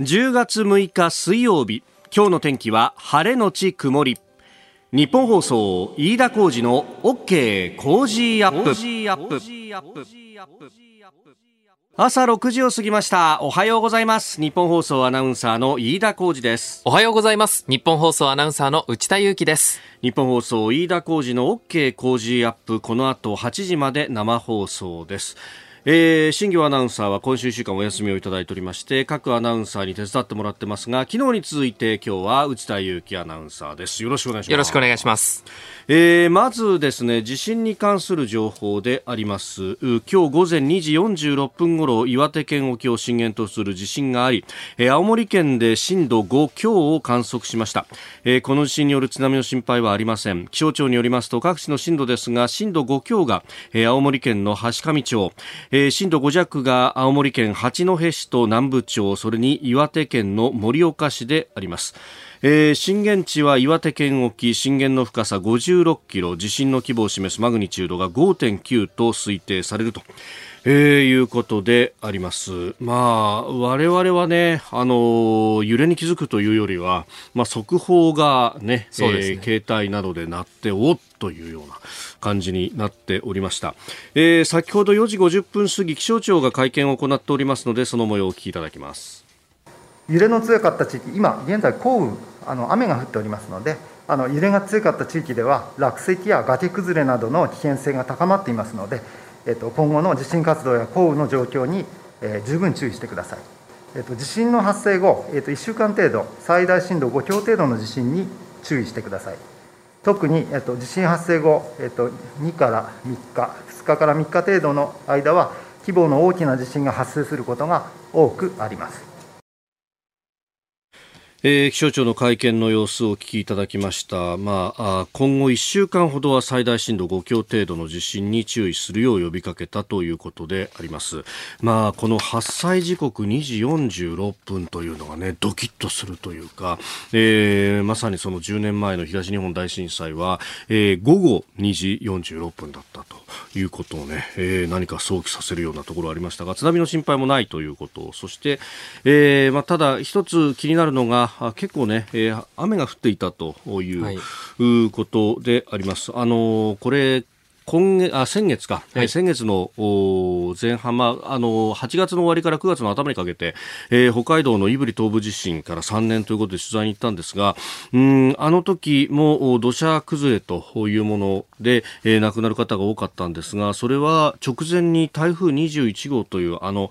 10月6日水曜日今日の天気は晴れのち曇り。日本放送飯田浩二の OK 工事アップ。朝6時を過ぎました。おはようございます。日本放送アナウンサーの飯田浩二です。おはようございます。日本放送アナウンサーの内田裕樹です。日本放送飯田浩二の OK 工事アップ。この後8時まで生放送ですえー、新業アナウンサーは今週1週間お休みをいただいておりまして各アナウンサーに手伝ってもらってますが昨日に続いて今日は内田裕樹アナウンサーです。よろしくお願いします。よろしくお願いします。えー、まずですね地震に関する情報であります。今日午前2時46分ごろ岩手県沖を震源とする地震があり、えー、青森県で震度5強を観測しました、えー、この地震による津波の心配はありません。気象庁によりますと各地の震度ですが震度5強が、えー、青森県の橋上町、えー、え震度5弱が青森県八戸市と南部町それに岩手県の盛岡市でありますえー、震源地は岩手県沖震源の深さ56キロ地震の規模を示すマグニチュードが5.9と推定されると。えー、いうことであります。まあ、我々はね、あの揺れに気づくというよりは、まあ、速報がね、ねえー、携帯などで鳴って、おっというような感じになっておりました。えー、先ほど4時50分過ぎ、気象庁が会見を行っておりますので、その模様をお聞きいただきます。揺れの強かった地域、今現在降雨あの雨が降っておりますので、あの揺れが強かった地域では落石や崖崩れなどの危険性が高まっていますので、えっと、今後の地震活動や降雨の状況に、えー、十分注意してください。えっと、地震の発生後、えっと、1週間程度、最大震度5強程度の地震に注意してください。特に、えっと、地震発生後、えっと、2から3日、2日から3日程度の間は、規模の大きな地震が発生することが多くあります。えー、気象庁の会見の様子をお聞きいただきました、まあ、今後1週間ほどは最大震度5強程度の地震に注意するよう呼びかけたということであります、まあ、この発災時刻2時46分というのが、ね、ドキッとするというか、えー、まさにその10年前の東日本大震災は、えー、午後2時46分だったということをね、えー、何か想起させるようなところありましたが津波の心配もないということ。そして、えーまあ、ただ一つ気になるのが結構ね、えー、雨が降っていたという、はい、ことであります。あのこれ今月あ先月か、はい、先月の前半、まあ、あの8月の終わりから9月の頭にかけて、えー、北海道の胆振東部地震から3年ということで取材に行ったんですがうんあの時も土砂崩れというもので、えー、亡くなる方が多かったんですがそれは直前に台風21号というあの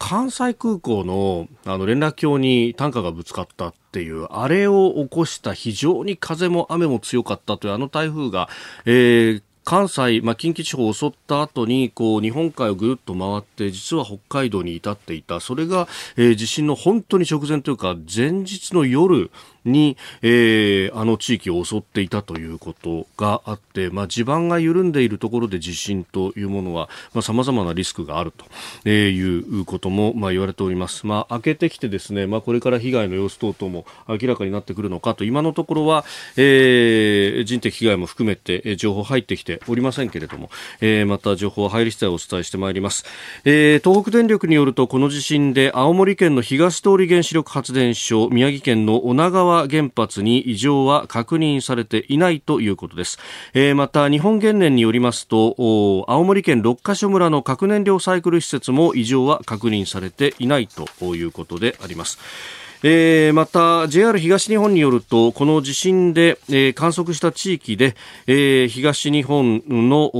関西空港のあの連絡橋に担架がぶつかったっていう、あれを起こした非常に風も雨も強かったというあの台風が、えー、関西、まあ、近畿地方を襲った後にこう日本海をぐるっと回って実は北海道に至っていた。それが、えー、地震の本当に直前というか前日の夜に、えー、あの地域を襲っていたということがあって、まあ、地盤が緩んでいるところで地震というものはさまざ、まなリスクがあるとえいうことも、まあ、言われております。まあ、明けてきてですね、まあ、これから被害の様子等々も明らかになってくるのかと今のところは、えー、人的被害も含めて情報入ってきておりませんけれども、えー、また情報入り次第お伝えしてまいります、えー、東北電力によるとこの地震で青森県の東通原子力発電所宮城県の女川原発に異常は確認されていないということです、えー、また日本原燃によりますと青森県六ヶ所村の核燃料サイクル施設も異常は確認されていないということであります。えー、また JR 東日本によるとこの地震で、えー、観測した地域で、えー、東日本の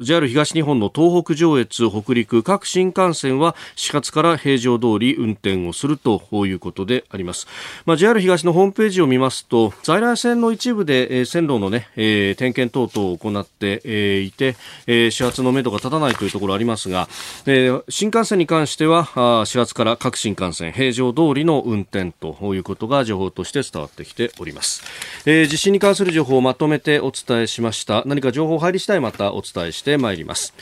JR 東日本の東北上越北陸各新幹線は始発から平常通り運転をするということであります、まあ、JR 東のホームページを見ますと在来線の一部で、えー、線路のね、えー、点検等々を行って、えー、いて、えー、始発のめどが立たないというところありますが、えー、新幹線に関してはあ始発から各新幹線平常通りの運転ということが情報として伝わってきております、えー、地震に関する情報をまとめてお伝えしました。何か情報入り次第またお伝えしててまいります。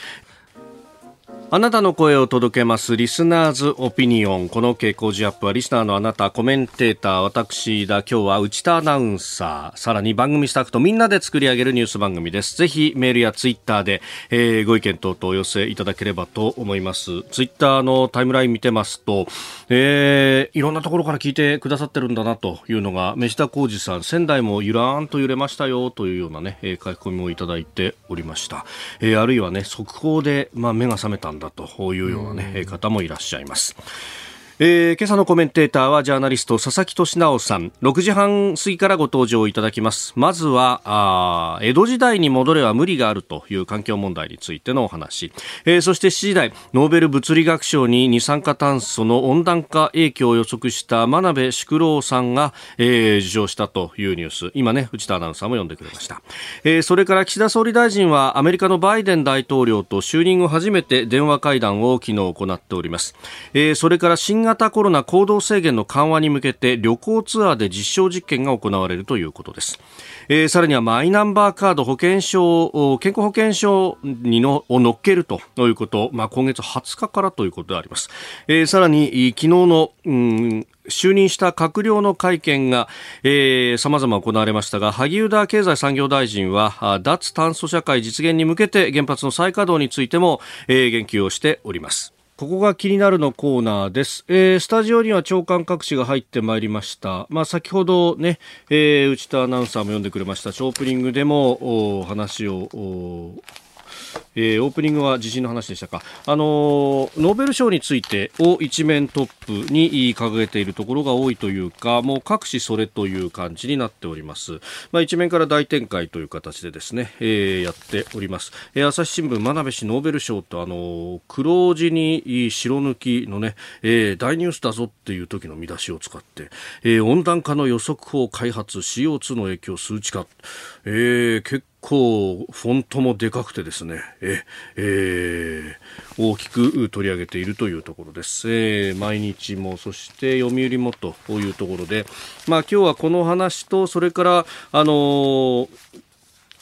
あなたの声を届けますリスナーズオピニオン。この傾向ジアップはリスナーのあなた、コメンテーター、私だ。今日は内田アナウンサー、さらに番組スタッフとみんなで作り上げるニュース番組です。ぜひメールやツイッターで、えー、ご意見等々お寄せいただければと思います。ツイッターのタイムライン見てますと、えー、いろんなところから聞いてくださってるんだなというのが、飯田浩二さん、仙台もゆらーんと揺れましたよというようなね、書き込みをいただいておりました。えー、あるいはね、速報で、まあ、目が覚めたんだというようなね、方もいらっしゃいます。えー、今朝のコメンテーターはジャーナリスト佐々木俊直さん。6時半過ぎからご登場いただきます。まずはあ江戸時代に戻れば無理があるという環境問題についてのお話、えー、そして7時台ノーベル物理学賞に二酸化炭素の温暖化影響を予測した真鍋淑郎さんが、えー、受賞したというニュース。今ね内田アナウンサーも読んでくれました、えー、それから岸田総理大臣はアメリカのバイデン大統領と就任後初めて電話会談を昨日行っております、えー、それから新型コロナ行動制限の緩和に向けて旅行ツアーで実証実験が行われるということです。えー、さらにはマイナンバーカード保険証健康保険証にのを乗っけるということ、まあ、今月20日からということであります、えー、さらに昨日の、うん就任した閣僚の会見が、えー、様々行われましたが、萩生田経済産業大臣は、脱炭素社会実現に向けて原発の再稼働についても、えー、言及をしております。ここが気になるのコーナーです。えー、スタジオには長官各紙が入ってまいりました。まあ、先ほどね、えー、内田アナウンサーも読んでくれました。ショープニングでも話をえー、オープニングは地震の話でしたか、あのー、ノーベル賞についてを一面トップに掲げているところが多いというかもう各紙それという感じになっております、まあ、一面から大展開という形でですね、えー、やっております、えー、朝日新聞真鍋氏ノーベル賞とあのー、黒字に白抜きのね、えー、大ニュースだぞっていう時の見出しを使って、えー、温暖化の予測法開発 CO2 の影響数値化、えー、結構フォントもでかくてですね、ええー、大きく取り上げているというところです、えー、毎日もそして読売もというところで、まあ、今日はこの話とそれからあのー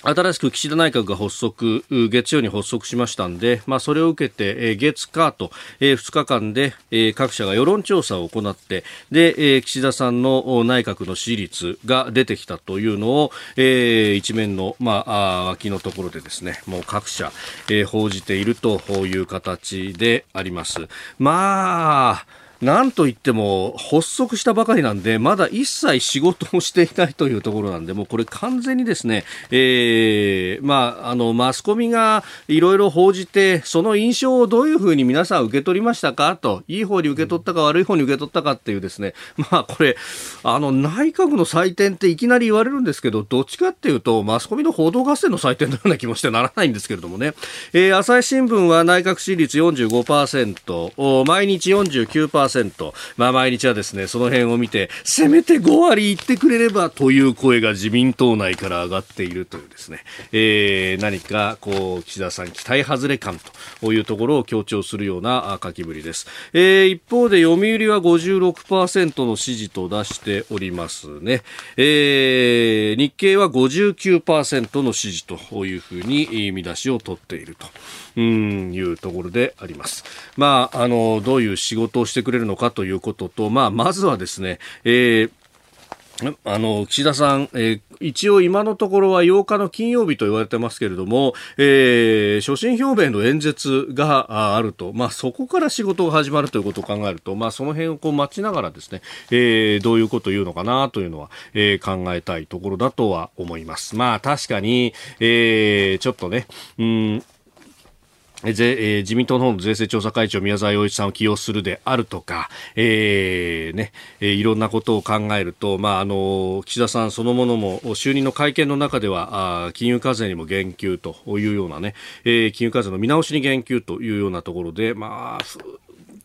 新しく岸田内閣が発足、月曜に発足しましたんで、まあ、それを受けて、えー、月、火と、えー、2日間で、えー、各社が世論調査を行って、で、えー、岸田さんの内閣の支持率が出てきたというのを、えー、一面の、まあ、脇のところでですね、もう各社、えー、報じているという形であります。まあ、なんといっても発足したばかりなんでまだ一切仕事をしていないというところなんでもうこれ完全にですね、えー、まあ、あのマスコミがいろいろ報じてその印象をどういうふうに皆さん受け取りましたか？といい方に受け取ったか悪い方に受け取ったかっていうですねまあこれあの内閣の採点っていきなり言われるんですけどどっちかっていうとマスコミの報道合戦の採点のような気もしてならないんですけれどもね、えー、朝日新聞は内閣支持率45%毎日49%まあ、毎日はですねその辺を見てせめて5割いってくれればという声が自民党内から上がっているというですね、えー、何かこう岸田さん期待外れ感というところを強調するような書きぶりです、えー、一方で読売は56%の支持と出しておりますね、えー、日経は59%の支持というふうに見出しを取っていると。うんいうところであります。まあ、あの、どういう仕事をしてくれるのかということと、まあ、まずはですね、えーあの、岸田さん、えー、一応今のところは8日の金曜日と言われてますけれども、えー、所信表明の演説があると、まあ、そこから仕事が始まるということを考えると、まあ、その辺をこう待ちながらですね、えー、どういうことを言うのかなというのは、え、考えたいところだとは思います。まあ、確かに、えー、ちょっとね、うんぜえー、自民党の方の税制調査会長宮沢洋一さんを起用するであるとか、えーねえー、いろんなことを考えると、まあ、あの岸田さんそのものも就任の会見の中ではあ金融課税にも言及というようなね、えー、金融課税の見直しに言及というようなところで、まあ、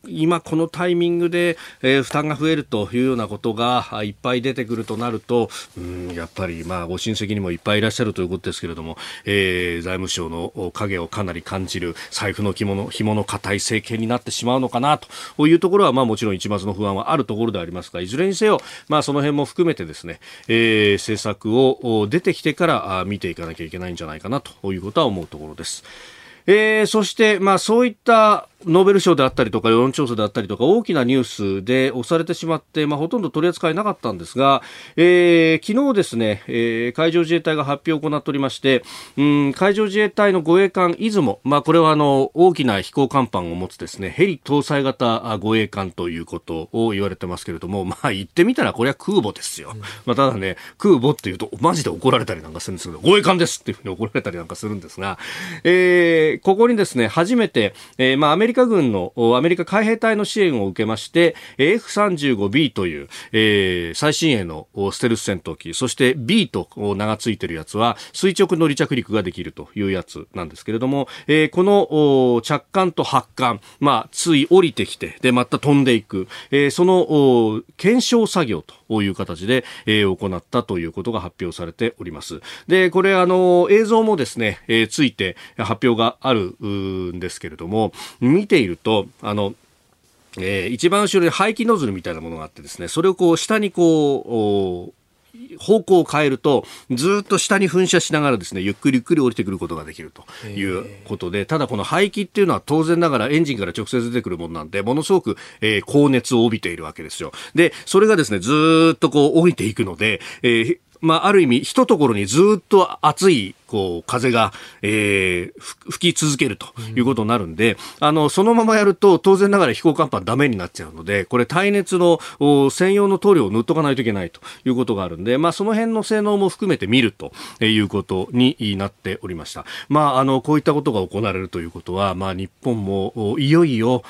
今このタイミングで、えー、負担が増えるというようなことがいっぱい出てくるとなると、うん、やっぱりまあご親戚にもいっぱいいらっしゃるということですけれども、えー、財務省の影をかなり感じる財布の紐の紐の固い政権になってしまうのかなというところはまあもちろん一抹の不安はあるところでありますがいずれにせよ、まあ、その辺も含めてですね、えー、政策を出てきてから見ていかなきゃいけないんじゃないかなということは思うところです。えー、そして、まあ、そういったノーベル賞であったりとか世論調査であったりとか大きなニュースで押されてしまって、まあ、ほとんど取り扱いなかったんですが、えー、昨日ですね、えー、海上自衛隊が発表を行っておりまして、うん、海上自衛隊の護衛艦出雲、まあ、これはあの大きな飛行甲板を持つですねヘリ搭載型護衛艦ということを言われてますけれども、まあ、言ってみたらこれは空母ですよ、まあ、ただね空母っていうとマジで怒られたりなんかするんですけど護衛艦ですっていうふうに怒られたりなんかするんですが、えー、ここにですね初めて、えーまあ、アメリカリカ軍のアメリカ海兵隊の支援を受けまして F35B という、えー、最新鋭のステルス戦闘機そして B と名が付いてるやつは垂直の離着陸ができるというやつなんですけれども、えー、この着艦と発艦、まあ、つい降りてきてでまた飛んでいく、えー、その検証作業という形で、えー、行ったということが発表されております。でこれあの映像もですね、えー、ついて発表があるんですけれども見ているとあのえー、一番後ろに排気ノズルみたいなものがあってですね、それをこう下にこう、方向を変えるとずっと下に噴射しながらですねゆっくりゆっくり降りてくることができるということでただこの排気っていうのは当然ながらエンジンから直接出てくるものなんでものすごく、えー、高熱を帯びているわけですよ。でそれがですねずっとこう降りていくので、えーまあ、ある意味、一ところにずっと熱いこう、風が、えー、吹き続けるということになるんで、うん、あの、そのままやると、当然ながら飛行甲板ダメになっちゃうので、これ耐熱の専用の塗料を塗っとかないといけないということがあるんで、まあ、その辺の性能も含めて見るということになっておりました。まあ、あの、こういったことが行われるということは、まあ、日本も、いよいよ、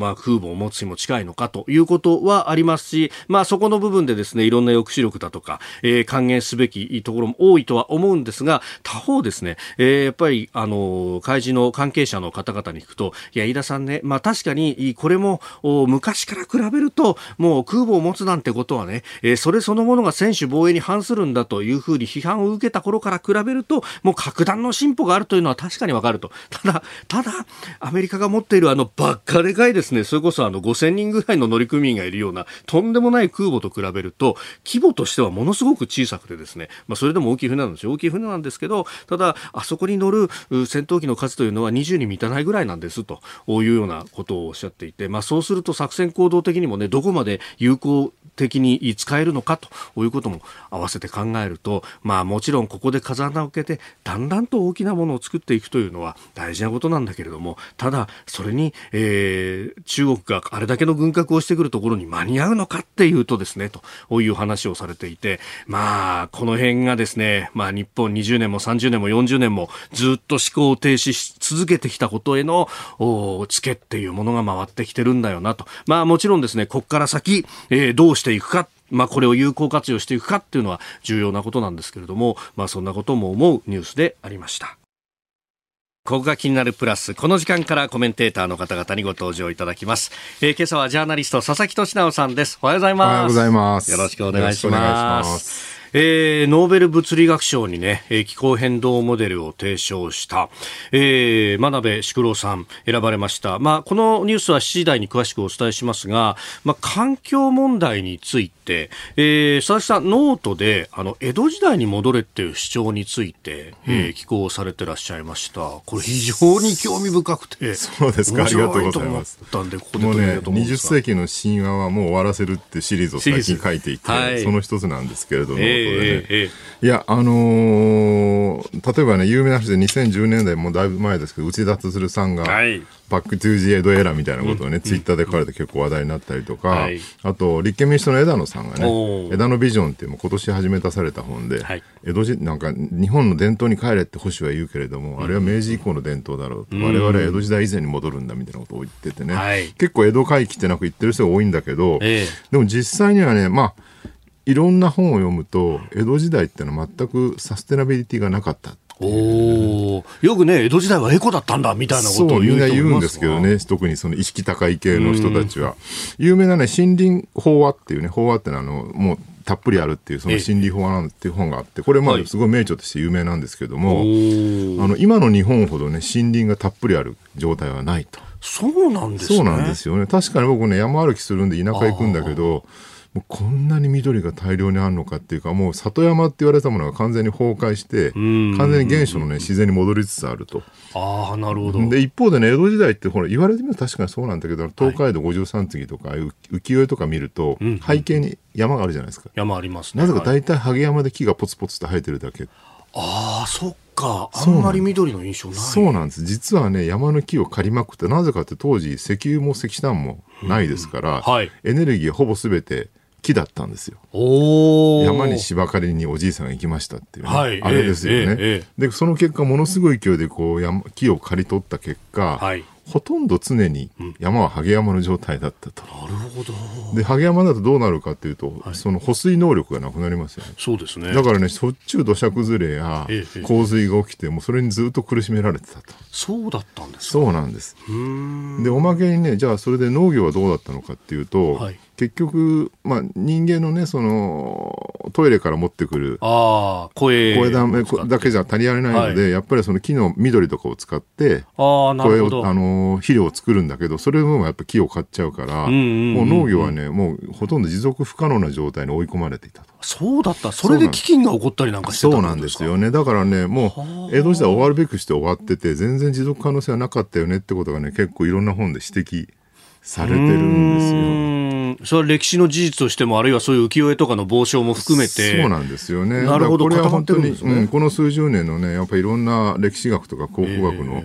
まあ、空母を持つにも近いのかということはありますし、まあ、そこの部分でですね、いろんな抑止力だとか、えー、還元すべきところも多いとは思うんですが、他方ですね、えー、やっぱり、あの、海事の関係者の方々に聞くと、いや、飯田さんね、まあ確かに、これも、昔から比べると、もう空母を持つなんてことはね、えー、それそのものが専守防衛に反するんだというふうに批判を受けた頃から比べると、もう格段の進歩があるというのは確かにわかると。ただ、ただ、アメリカが持っているあの、ばっかでかいですね、それこそあの、5000人ぐらいの乗組員がいるような、とんでもない空母と比べると、規模としてはものすごく小さくてですね、まあ、それでも大きい船なんですよ。大きい船なんですけど、ただ、あそこに乗る戦闘機の数というのは20に満たないぐらいなんですというようなことをおっしゃっていて、まあ、そうすると作戦行動的にもね、どこまで有効的に使えるのかということも合わせて考えると、まあ、もちろんここで風穴を開けてだんだんと大きなものを作っていくというのは大事なことなんだけれどもただそれに、えー、中国があれだけの軍拡をしてくるところに間に合うのかっていうとですねという話をされていてまあこの辺がですね、まあ、日本20年も30年も40年もずっと思考を停止し続けてきたことへのツケっていうものが回ってきてるんだよなとまあもちろんですねここから先、えー、どうしていくかまあ、これを有効活用していくかっていうのは重要なことなんですけれども、まあ、そんなことも思うニュースでありました。ここが気になるプラス。この時間からコメンテーターの方々にご登場いただきます。えー、今朝はジャーナリスト佐々木俊直さんです。おはようございます。おはようございます。よろしくお願いします。えー、ノーベル物理学賞にね、気候変動モデルを提唱した、えー、真鍋淑郎さん選ばれました。まあ、このニュースは7時台に詳しくお伝えしますが、まあ、環境問題について、えー、佐々木さん、ノートで、あの、江戸時代に戻れっていう主張について、うん、えー、寄稿されてらっしゃいました。これ非常に興味深くて。そうですか、ありがとうございます。たんで、ここでもうね、20世紀の神話はもう終わらせるってシリーズを最近書いていて、はい、その一つなんですけれども、えーね、えー、いや、あのー、例えばね、有名な話で2010年代もだいぶ前ですけど、内田樹さんが、はい、 back to the 江戸 era みたいなことをね、うん、ツイッターで書かれて結構話題になったりとか、はい、あと、立憲民主党の枝野さんがね、枝野ビジョンっていう今年始め出された本で、はい、江戸時なんか日本の伝統に帰れって保守は言うけれども、あれは明治以降の伝統だろうと、うん、我々は江戸時代以前に戻るんだみたいなことを言っててね、はい、結構江戸回帰ってなく言ってる人が多いんだけど、えー、でも実際にはね、まあ、いろんな本を読むと江戸時代ってのは全くサステナビリティがなかったおよくね、江戸時代はエコだったんだみたいなことを言うみんな言うんですけどね、特にその意識高い系の人たちは。有名なね、森林法話っていうね、法話ってのはあの、もうたっぷりあるっていう、その森林法話っていう本があって、これまあすごい名著として有名なんですけども、はい、あの、今の日本ほどね、森林がたっぷりある状態はないと。そうなんですね。そうなんですよね。確かに僕ね、山歩きするんで田舎行くんだけど、もうこんなに緑が大量にあるのかっていうかもう里山って言われたものが完全に崩壊して完全に原初の、ね、自然に戻りつつあると。あなるほど。で一方でね江戸時代ってほら言われてみると確かにそうなんだけど東海道五十三次とか、はい、浮世絵とか見ると、背景に山があるじゃないですか。山ありますね。なぜか大体ハゲ山で木がポツポツと生えてるだけ。ああそっか。あんまり緑の印象ない。そうなんです。実はね山の木を刈りまくってなぜかって当時石油も石炭もないですから、はい、エネルギーほぼ全て木だったんですよ。山に芝刈りにおじいさんが行きましたっていう、ね、はい、あれですよね。えーえー、でその結果ものすごい勢いでこう山木を刈り取った結果、はい、ほとんど常に山はハゲ山の状態だったと。なるほど。で、ハゲ山だとどうなるかというと、はい、その保水能力がなくなりますよね。そうですね。だからね、しょっちゅう土砂崩れや洪水が起きて、もそれにずっと苦しめられてたと。そうだったんですそうなんです。で、おまけにね、じゃあそれで農業はどうだったのかっていうと、はい、結局、まあ、人間のね、その、トイレから持ってくる、あ声声だだけじゃ足りられないので、はい、やっぱりその木の緑とかを使って、あ声を、あの、肥料を作るんだけど、それもやっぱ木を買っちゃうから、もう農業はね、もうほとんど持続不可能な状態に追い込まれていたと。そうだった。それで飢饉が起こったりなんかしてたそうなんですよね。だからね、もう、江戸時代終わるべくして終わってて、全然持続可能性はなかったよねってことがね、結構いろんな本で指摘されてるんですよ。それは歴史の事実としても、あるいはそういう浮世絵とかの傍聴も含めて。そうなんですよね。なるほど、これは本当に、ね、うん、この数十年のね、やっぱりいろんな歴史学とか考古学の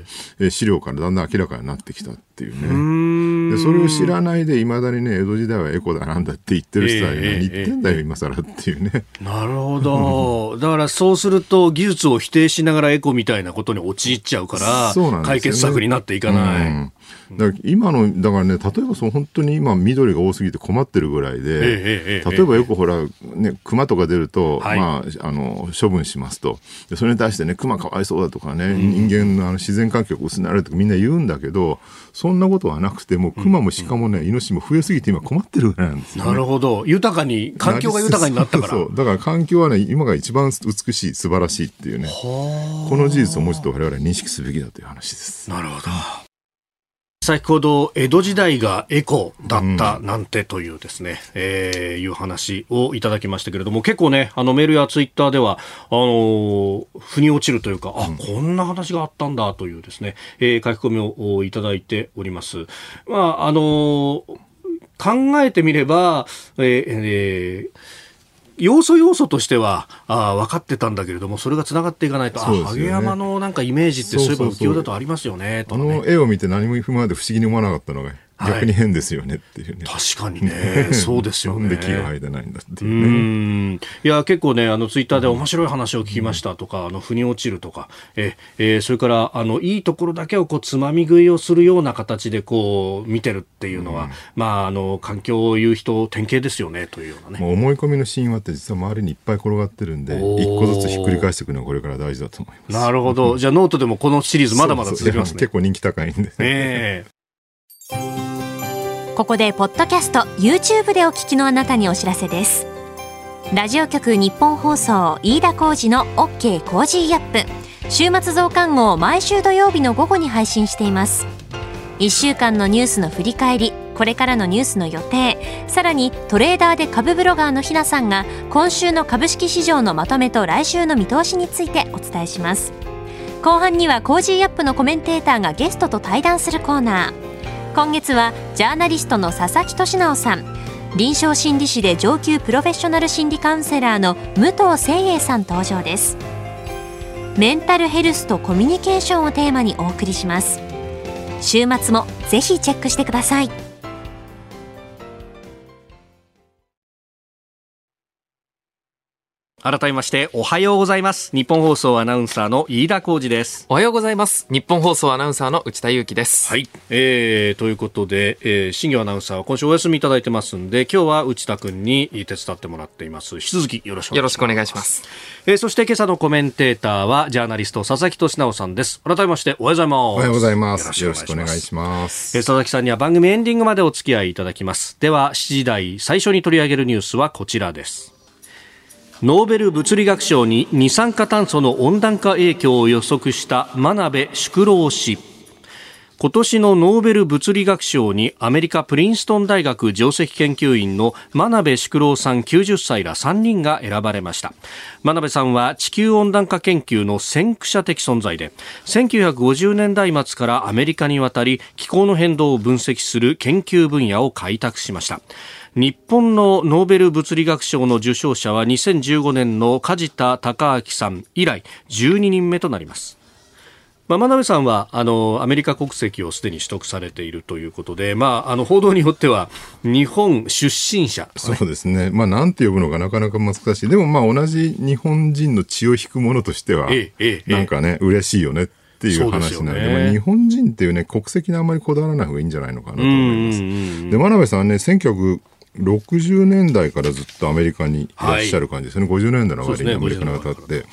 資料からだんだん明らかになってきたっていうね。でそれを知らないで、いまだにね、江戸時代はエコだなんだって言ってる人は、ね、何言ってんだよ、今更っていうね。なるほど。だからそうすると、技術を否定しながらエコみたいなことに陥っちゃうから、解決策になっていかない。うんだから今の、だからね、例えばその本当に今緑が多すぎて困ってるぐらいで、例えばよくほら、ね、熊とか出ると、はい、まあ、あの、処分しますと。でそれに対してね、熊かわいそうだとかね、うん、人間のあの自然環境が薄なるとかみんな言うんだけど、そんなことはなくて、もう熊も鹿もね、イノシシも増えすぎて今困ってるぐらいなんですよ、ね、なるほど。豊かに、環境が豊かになったから。そうだから環境はね、今が一番美しい、素晴らしいっていうね、この事実をもうちょっと我々認識すべきだという話です。なるほど。先ほど江戸時代がエコだったなんてというですね、うん、えー、いう話をいただきましたけれども結構ねあのメールやツイッターではあのー、腑に落ちるというか、あこんな話があったんだというですね、えー、書き込みをいただいております。まああのー、考えてみれば、えーえー要素要素としてはあ分かってたんだけれどもそれがつながっていかないと、ね、あ影山のなんかイメージってそういえば浮世だとありますよね、ね、あの絵を見て何も今まで不思議に思わなかったのが逆に変ですよねっていうね。確かにね。そうですよね。で木が生えてないんだっていうね。いや、結構ね、あの、ツイッターで面白い話を聞きましたとか、うん、あの、腑に落ちるとか、え、えー、それから、あの、いいところだけをこう、つまみ食いをするような形でこう、見てるっていうのは、うん、まあ、あの、環境を言う人、典型ですよね、というようなね。思い込みの神話って実は周りにいっぱい転がってるんで、一個ずつひっくり返していくのはこれから大事だと思います。なるほど。じゃあ、ノートでもこのシリーズまだまだ続きますね。結構人気高いんで、ね。ここでポッドキャスト YouTube でお聞きのあなたにお知らせです。ラジオ局ニッポン放送飯田浩司の OK Cozy Up。週末増刊号毎週土曜日の午後に配信しています。1週間のニュースの振り返りこれからのニュースの予定。さらにトレーダーで株ブロガーのひなさんが今週の株式市場のまとめと来週の見通しについてお伝えします。後半にはコージーアップのコメンテーターがゲストと対談するコーナー。今月はジャーナリストの佐々木俊直さん。臨床心理士で上級プロフェッショナル心理カウンセラーの武藤誠英さん登場です。メンタルヘルスとコミュニケーションをテーマにお送りします。週末もぜひチェックしてください。改めましておはようございます。日本放送アナウンサーの飯田浩二です。おはようございます。日本放送アナウンサーの内田裕樹です。はい、えー、ということで、えー、新業アナウンサーは今週お休みいただいてますんで今日は内田君に手伝ってもらっています。引き続きよろしくよろしくお願いします。えー、そして今朝のコメンテーターはジャーナリスト佐々木俊直さんです。改めましておはようございます。おはようございます。よろしくお願いします。えー、佐々木さんには番組エンディングまでお付き合いいただきます。では7時台最初に取り上げるニュースはこちらですノーベル物理学賞に二酸化炭素の温暖化影響を予測した真鍋淑郎氏。今年のノーベル物理学賞にアメリカプリンストン大学上席研究員の真鍋淑郎さん90歳ら3人が選ばれました。真鍋さんは地球温暖化研究の先駆者的存在で1950年代末からアメリカに渡り気候の変動を分析する研究分野を開拓しました。日本のノーベル物理学賞の受賞者は2015年の梶田隆明さん以来12人目となります。まあ、真鍋さんはあのアメリカ国籍をすでに取得されているということで、まあ、あの報道によっては日本出身者、ね、そうですね、まあ、なんて呼ぶのかなかなか難しい、でもまあ同じ日本人の血を引くものとしては、えええ、なんかね、嬉しいよねっていう話なんで、でね、日本人っていうね、国籍にあんまりこだわらない方がいいんじゃないのかなと思います。で、真鍋さんはね、1900 60年代からずっとアメリカにいらっしゃる感じですね、はい、50年代の割にアメリカに渡って、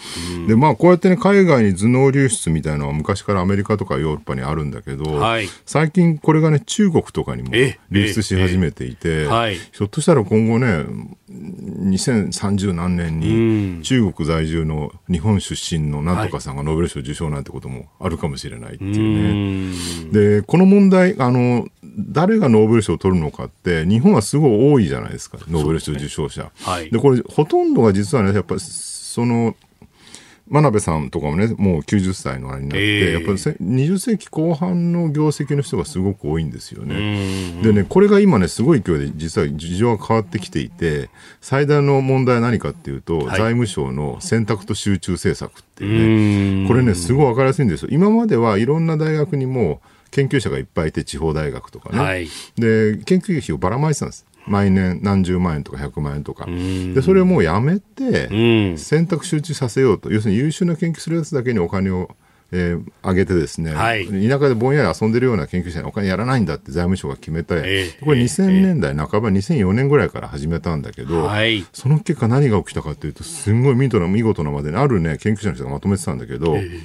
で、まあ、こうやってね、海外に頭脳流出みたいなのは昔からアメリカとかヨーロッパにあるんだけど、はい、最近これがね、中国とかにも流出し始めていて、ひょっとしたら今後ね、2030何年に中国在住の日本出身のなんとかさんがノーベル賞受賞なんてこともあるかもしれないっていうね。で、この問題、あの、誰がノーベル賞を取るのかって、日本はすごい多いじゃないですか、ノーベル賞受賞者。で、ねはい、これ、ほとんどが実はね、やっぱり、その、真鍋さんとかもね、もう90歳のあれになって、えー、やっぱり20世紀後半の業績の人がすごく多いんですよね。でね、これが今ね、すごい勢いで実は事情が変わってきていて、最大の問題は何かっていうと、はい、財務省の選択と集中政策っていうね、これね、すごい分かりやすいんですよ。今まではいろんな大学にも、研究者がいっぱいいて、地方大学とかね。はい、で、研究費をばらまいてたんです。毎年何十万円とか100万円とか。で、それをもうやめて、選択集中させようと。要するに優秀な研究するやつだけにお金をえー、上げてですね、はい、田舎でぼんやり遊んでるような研究者にお金やらないんだって財務省が決めて、えー、これ2000年代半ば、えー、2004年ぐらいから始めたんだけど、はい、その結果何が起きたかというと、すんごい見事な見事なまでにあるね、研究者の人がまとめてたんだけど、えー、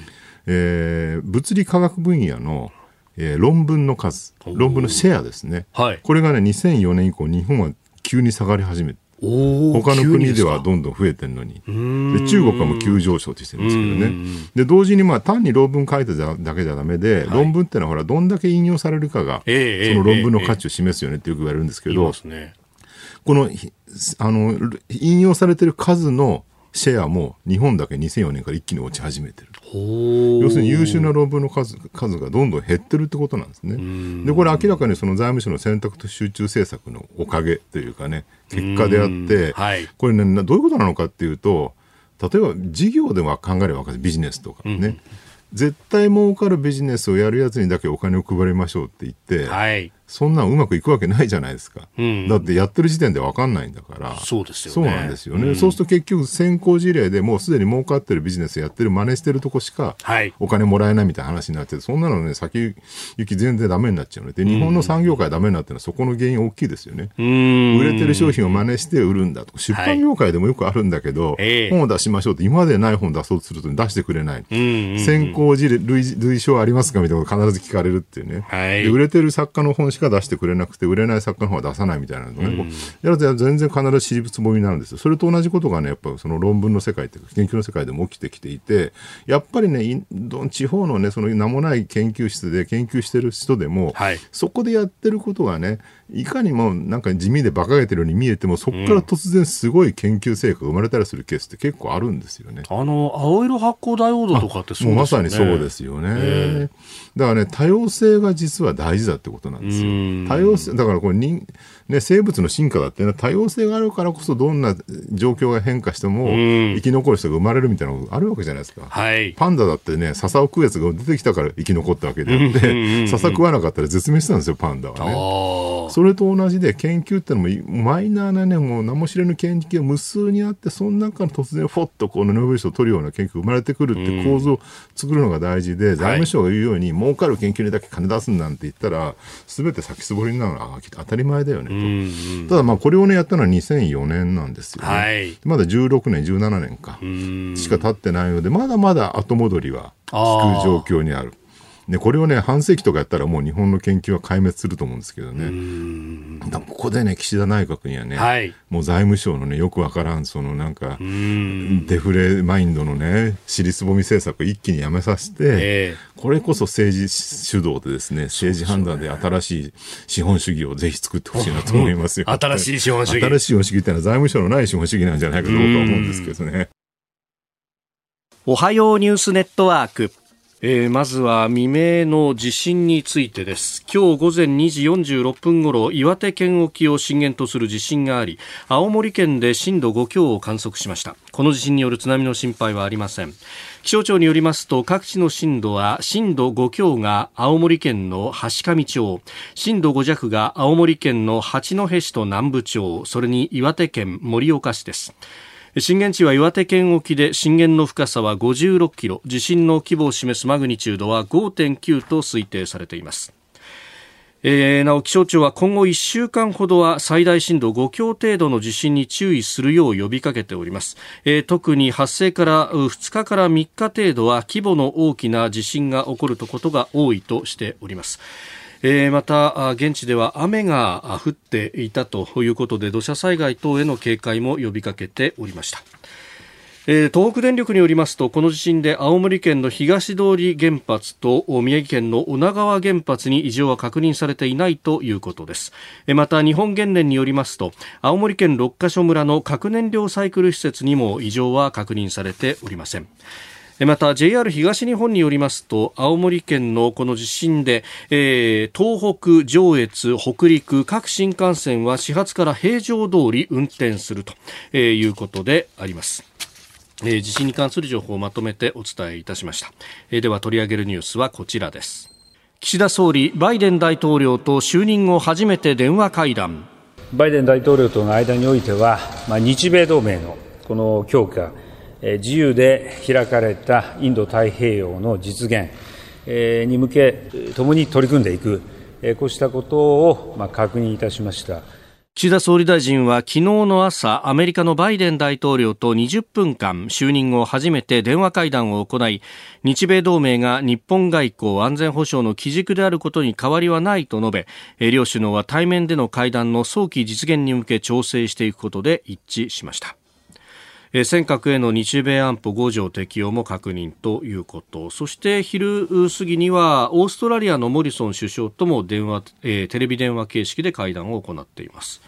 えー、物理科学分野のえー、論文の数、論文のシェアですね、はい、これがね、2004年以降、日本は急に下がり始めて、他の国ではどんどん増えてるのに。で中国はもう急上昇してるんですけどね。で同時にまあ単に論文書いてだけじゃだめで、はい、論文ってのはほらどんだけ引用されるかが、えー、その論文の価値を示すよねってよく言われるんですけど、えーね、このあの引用されてる数のシェアも日本だけ2004年から一気に落ち始めてる要するに優秀な論文の数数がどんどん減ってるってことなんですね。でこれ明らかにその財務省の選択と集中政策のおかげというかね結果であって、はい、これねどういうことなのかっていうと例えば事業でも考えれば分かる。ビジネスとかね、うん、絶対儲かるビジネスをやるやつにだけお金を配りましょうって言って、はい、そんなんうまくいくわけないじゃないですか。うん、だってやってる時点で分かんないんだから。そうですよね。そうなんですよね。うん、そうすると結局先行事例でもうすでに儲かってるビジネスやってる真似してるとこしかお金もらえないみたいな話になって、そんなのね、先行き全然ダメになっちゃうので、日本の産業界ダメになってるのはそこの原因大きいですよね。売れてる商品を真似して売るんだと。出版業界でもよくあるんだけど、はい、本を出しましょうって今までない本出そうとすると出してくれない。先行事例類、類書ありますかみたいなこと必ず聞かれるっていうね。はい、売れてる作家の本しか出してくれなくてて売れない作家の方は出さないみたいなのね、うん、やると全然必ず私立つぼみになるんですよ。それと同じことがね、やっぱその論文の世界っていうか、研究の世界でも起きてきていて、やっぱりね、地方のね、その名もない研究室で研究してる人でも、はい、そこでやってることがね、いかにもなんか地味で馬鹿げてるように見えても、そこから突然すごい研究成果が生まれたりするケースって結構あるんですよね。あの、青色発光ダイオードとかってそうですよね。まさにそうですよね。だからね、多様性が実は大事だってことなんですよ。多様性、だからこれ人、ね、生物の進化だっていうのは多様性があるからこそどんな状況が変化しても生き残る人が生まれるみたいなのがあるわけじゃないですか、はい、パンダだってね笹を食うやつが出てきたから生き残ったわけであって笹食わなかったら絶滅したんですよパンダはねそれと同じで研究ってのもマイナーなねもう名も知れぬ研究が無数にあってその中の突然フォッとこのノーベル賞を取るような研究が生まれてくるって構造を作るのが大事で、財務省が言うように、儲かる研究にだけ金出すんなんて言ったら全て先絞りになるのは当たり前だよねと。ただまあこれをねやったのは2004年なんですよね。はい、まだ16年17年かしか経ってないのでまだまだ後戻りは効く状況にある。でこれをね半世紀とかやったらもう日本の研究は壊滅すると思うんですけどねここでね岸田内閣にはね、はい、もう財務省のねよくわからんそのなんかデフレマインドのね尻すぼみ政策を一気にやめさせて、えー、これこそ政治主導でですね政治判断で新しい資本主義をぜひ作ってほしいなと思いますよ。新しい資本主義新しい資本主義ってのは財務省のない資本主義なんじゃないかと思うんですけどね。おはようニュースネットワーク。えー、まずは未明の地震についてです。今日午前2時46分ごろ岩手県沖を震源とする地震があり青森県で震度5強を観測しました。この地震による津波の心配はありません。気象庁によりますと各地の震度は震度5強が青森県の橋上町震度5弱が青森県の八戸市と南部町それに岩手県盛岡市です。震源地は岩手県沖で震源の深さは56キロ。地震の規模を示すマグニチュードは5.9と推定されています。えー、なお気象庁は今後1週間ほどは最大震度5強程度の地震に注意するよう呼びかけております、えー、特に発生から2日から3日程度は規模の大きな地震が起こることが多いとしております。えー、また現地では雨が降っていたということで土砂災害等への警戒も呼びかけておりました。えー、東北電力によりますとこの地震で青森県の東通原発と宮城県の女川原発に異常は確認されていないということです、えー、また日本原燃によりますと青森県六ヶ所村の核燃料サイクル施設にも異常は確認されておりませんまた JR 東日本によりますと青森県のこの地震で、えー、東北、上越、北陸各新幹線は始発から平常通り運転すると、いうことであります。えー、地震に関する情報をまとめてお伝えいたしました、えー、では取り上げるニュースはこちらです。岸田総理バイデン大統領と就任後初めて電話会談。バイデン大統領との間においては、まあ、日米同盟のこの強化自由で開かれたインド太平洋の実現に向け、共に取り組んでいく、こうしたことを確認いたしました。岸田総理大臣は昨日の朝、アメリカのバイデン大統領と20分間、就任後初めて電話会談を行い、日米同盟が日本外交安全保障の基軸であることに変わりはないと述べ、両首脳は対面での会談の早期実現に向け調整していくことで一致しました。尖閣への日米安保5条適用も確認ということ。そして昼過ぎにはオーストラリアのモリソン首相とも電話、えー、テレビ電話形式で会談を行っています。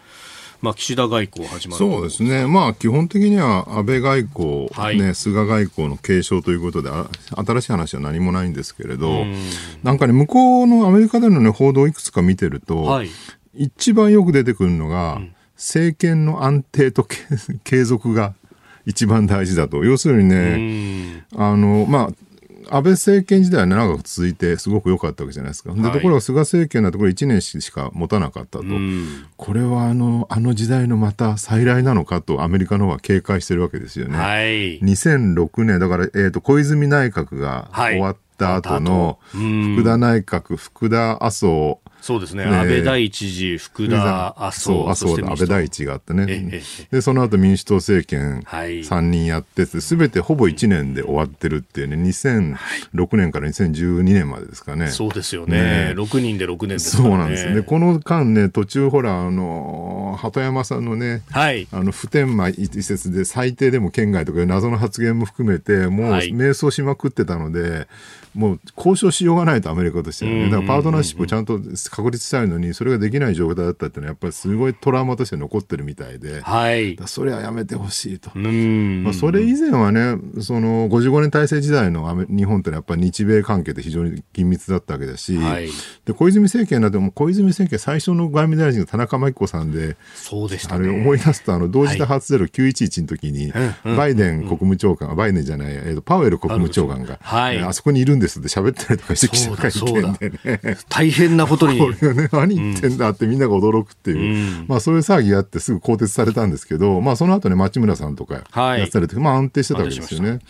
まあ、岸田外交始まるそうですね、まあ、基本的には安倍外交、はい、ね、菅外交の継承ということで、新しい話は何もないんですけれど、ん。なんかね、向こうのアメリカでの、ね、報道をいくつか見てると、はい、一番よく出てくるのが、うん、政権の安定と継続が一番大事だと。要するにね、あの、まあ、安倍政権時代は長く続いてすごく良かったわけじゃないですか。で、ところが菅政権だとこれ1年しか持たなかったと。これはあの、あの時代のまた再来なのかとアメリカの方は警戒してるわけですよね。はい、2006年、だから、えっ、ー、と、小泉内閣が終わった後の、福田内閣、福田麻生、そうですね。安倍第一次、福田、麻生、麻生安倍第一があってね。で、その後民主党政権3人やってて、すべてほぼ1年で終わってるっていうね、2006年から2012年までですかね。そうですよね。ね6人で6年ですね。そうなんですで、この間ね、途中ほら、あの、鳩山さんのね、はい、あの、普天間一説で最低でも県外とか謎の発言も含めて、もう迷走しまくってたので、もう交渉しようがないとアメリカとしてはね。だからパートナーシップをちゃんと確立したいのに、それができない状態だったっていうのは、やっぱりすごいトラウマとして残ってるみたいで、はい、それはやめてほしいと。まあ、それ以前はね、その55年体制時代の日本ってのはやっぱり日米関係って非常に緊密だったわけだし、はい、で小泉政権だとも小泉政権最初の外務大臣が田中真紀子さんで、そうでした、ね、あれ思い出すと、あの同時多発ゼロ911の時に、バイデン国務長官、バイデンじゃない、えー、とパウエル国務長官が、はい、あそこにいるんですって喋ったりとかして記者会見でね。大変なことに。これね、何言ってんだってみんなが驚くっていう、うん、まあそういう騒ぎがあってすぐ更迭されたんですけど、まあその後ね、町村さんとかやってたりとか、はい、まあ安定してたわけですよね。だか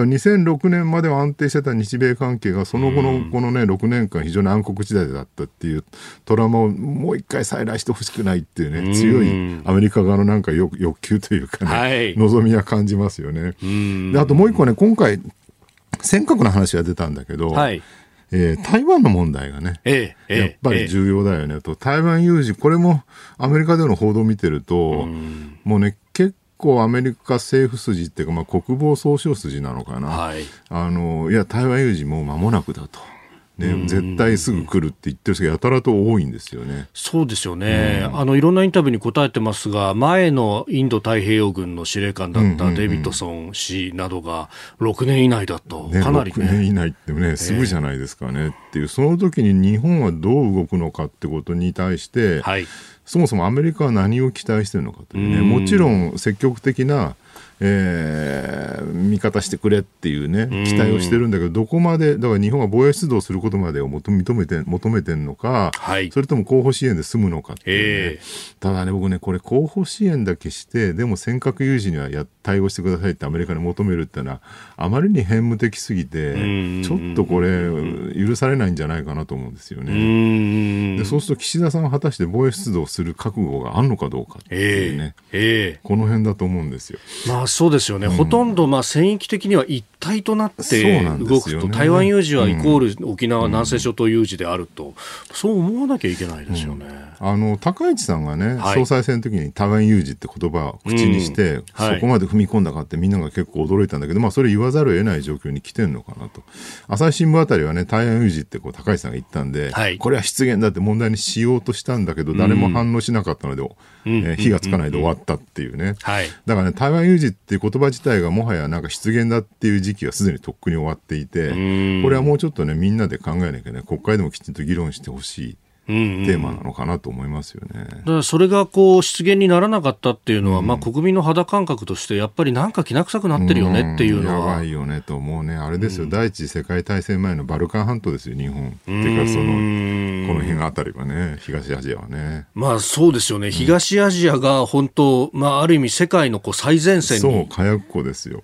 ら2006年までは安定してた日米関係が、その後のこのね、6年間非常に暗黒時代だったっていうトラウマをもう一回再来してほしくないっていうね、強いアメリカ側のなんか欲求というかね、はい、望みは感じますよね。であともう一個ね、今回、尖閣の話が出たんだけど、はい、えー、台湾の問題がね、ええ、やっぱり重要だよね。と、台湾有事、これもアメリカでの報道を見てると、もうね、結構アメリカ政府筋っていうか、まあ、国防総省筋なのかな、はい、あのいや、台湾有事もう間もなくだと。ね、絶対すぐ来るって言ってる人がやたらと多いんですよね。そうですよね。うん、あの、いろんなインタビューに答えてますが、前のインド太平洋軍の司令官だったデビッドソン氏などが6年以内だと、かなりね。6年以内ってね、すぐじゃないですかねっていう、その時に日本はどう動くのかってことに対して、はい、そもそもアメリカは何を期待してるのかというね、もちろん積極的なえー、味方してくれっていうね、期待をしてるんだけど、どこまで、だから日本が防衛出動することまでを求めて求めてるのか、はい、それとも後方支援で済むのかっていうね、ただね、僕ね、これ、後方支援だけして、でも尖閣有事にはや対応してくださいってアメリカに求めるっていうのは、あまりに偏無的すぎて、ちょっとこれ、許されないんじゃないかなと思うんですよね。でそうすると、岸田さんは果たして防衛出動する覚悟があるのかどうかっていうね、この辺だと思うんですよ。まあそうですよね、うん、ほとんどまあ戦域的には一体となって動くと、ね、台湾有事はイコール沖縄、南西諸島有事であると、そう思わなきゃいけないですよね。あの高市さんがね、はい、総裁選の時に台湾有事って言葉を口にして、はい、そこまで踏み込んだかってみんなが結構驚いたんだけど、まあ、それ言わざるを得ない状況に来てるのかなと。朝日新聞あたりはね、台湾有事ってこう高市さんが言ったんで、はい、これは失言だって問題にしようとしたんだけど、誰も反応しなかったので、えー、火がつかないで終わったっていうね。だからね、台湾有事っていう言葉自体がもはやなんか失言だっていう時期はすでにとっくに終わっていて、これはもうちょっとね、みんなで考えなきゃね、国会でもきちんと議論してほしい。テーマなのかなと思いますよね。だからそれがこう出現にならなかったっていうのは、うん、まあ国民の肌感覚としてやっぱりなんかきな臭くなってるよねっていうのは。やばいよねと思うね。あれですよ、うん、第一次世界大戦前のバルカン半島ですよ、日本。っていうかその、この辺あたりはね、東アジアはね。まあそうですよね。東アジアが本当、まあある意味世界のこう最前線に。そう、火薬庫ですよ。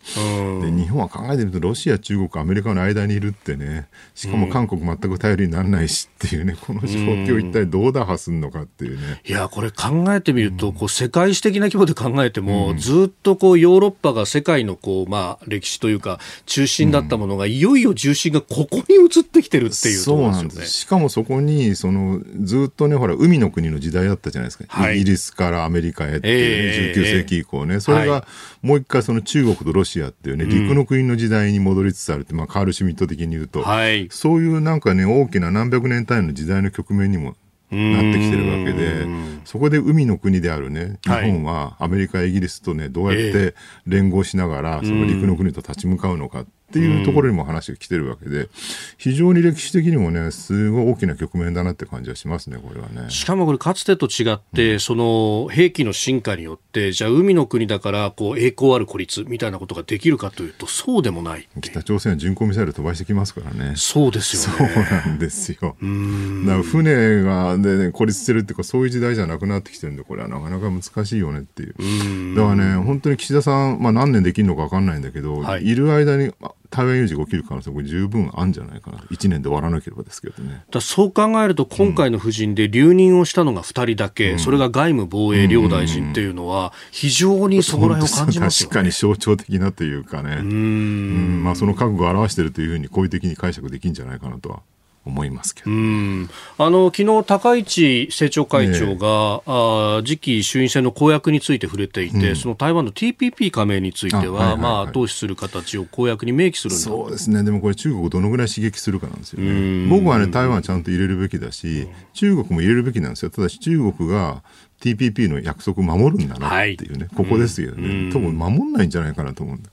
で、日本は考えてみるとロシア、中国、アメリカの間にいるってね、しかも韓国全く頼りにならないしっていうね、この状況一体どうだ破すんのかっていうね。いや、これ考えてみると、うん、こう世界史的な規模で考えても、うん、ずっとこうヨーロッパが世界のこう、まあ、歴史というか、中心だったものが、うん、いよいよ重心がここに移ってきてるっていうそうなんです。しかもそこに、その、ずっとね、ほら、海の国の時代だったじゃないですか。はい、イギリスからアメリカへっていう、ね、19世紀以降ね。それが、もう一回その中国とロシアっていうね、陸の国の時代に戻りつつあるって、まあ、カール・シュミット的に言うと、はい、そういうなんかね、大きな何百年単位の時代の局面にもなってきてるわけで、そこで海の国であるね、日本はアメリカ、イギリスとね、どうやって連合しながら、その陸の国と立ち向かうのかっていうところにも話が来てるわけで、非常に歴史的にもね、すごい大きな局面だなって感じはしますね、これはね。しかもこれ、かつてと違って、うん、その兵器の進化によって、じゃあ、海の国だから、こう、栄光ある孤立みたいなことができるかというと、そうでもない。北朝鮮は巡航ミサイル飛ばしてきますからね。そうですよね。そうなんですよ。だ船が、で、ね、孤立してるっていうか、そういう時代じゃなくなってきてるんで、これはなかなか難しいよねっていう。うだからね、本当に岸田さん、まあ何年できるのか分かんないんだけど、はい、いる間に、台湾有事が起きる可能性も十分あるんじゃないかな、1年で終わらなければですけどね。だそう考えると、今回の布陣で留任をしたのが2人だけ、うん、それが外務防衛両大臣っていうのは、非常にそこら辺を感じますよ、ね、確かに象徴的なというかね、うん。まあ、その覚悟を表しているというふうに、好意的に解釈できるんじゃないかなとは思いますけど、うん。あの昨日高市政調会長が、えあ次期衆院選の公約について触れていて、うん、その台湾の TPP 加盟については、まあ、後押しする形を公約に明記するそうですね、でもこれ、中国をどのぐらい刺激するかなんですよね、僕はね、台湾はちゃんと入れるべきだし、中国も入れるべきなんですよ、ただし中国が TPP の約束を守るんだなっていうね、はい、ここですよね、多分守んないんじゃないかなと思うんだ。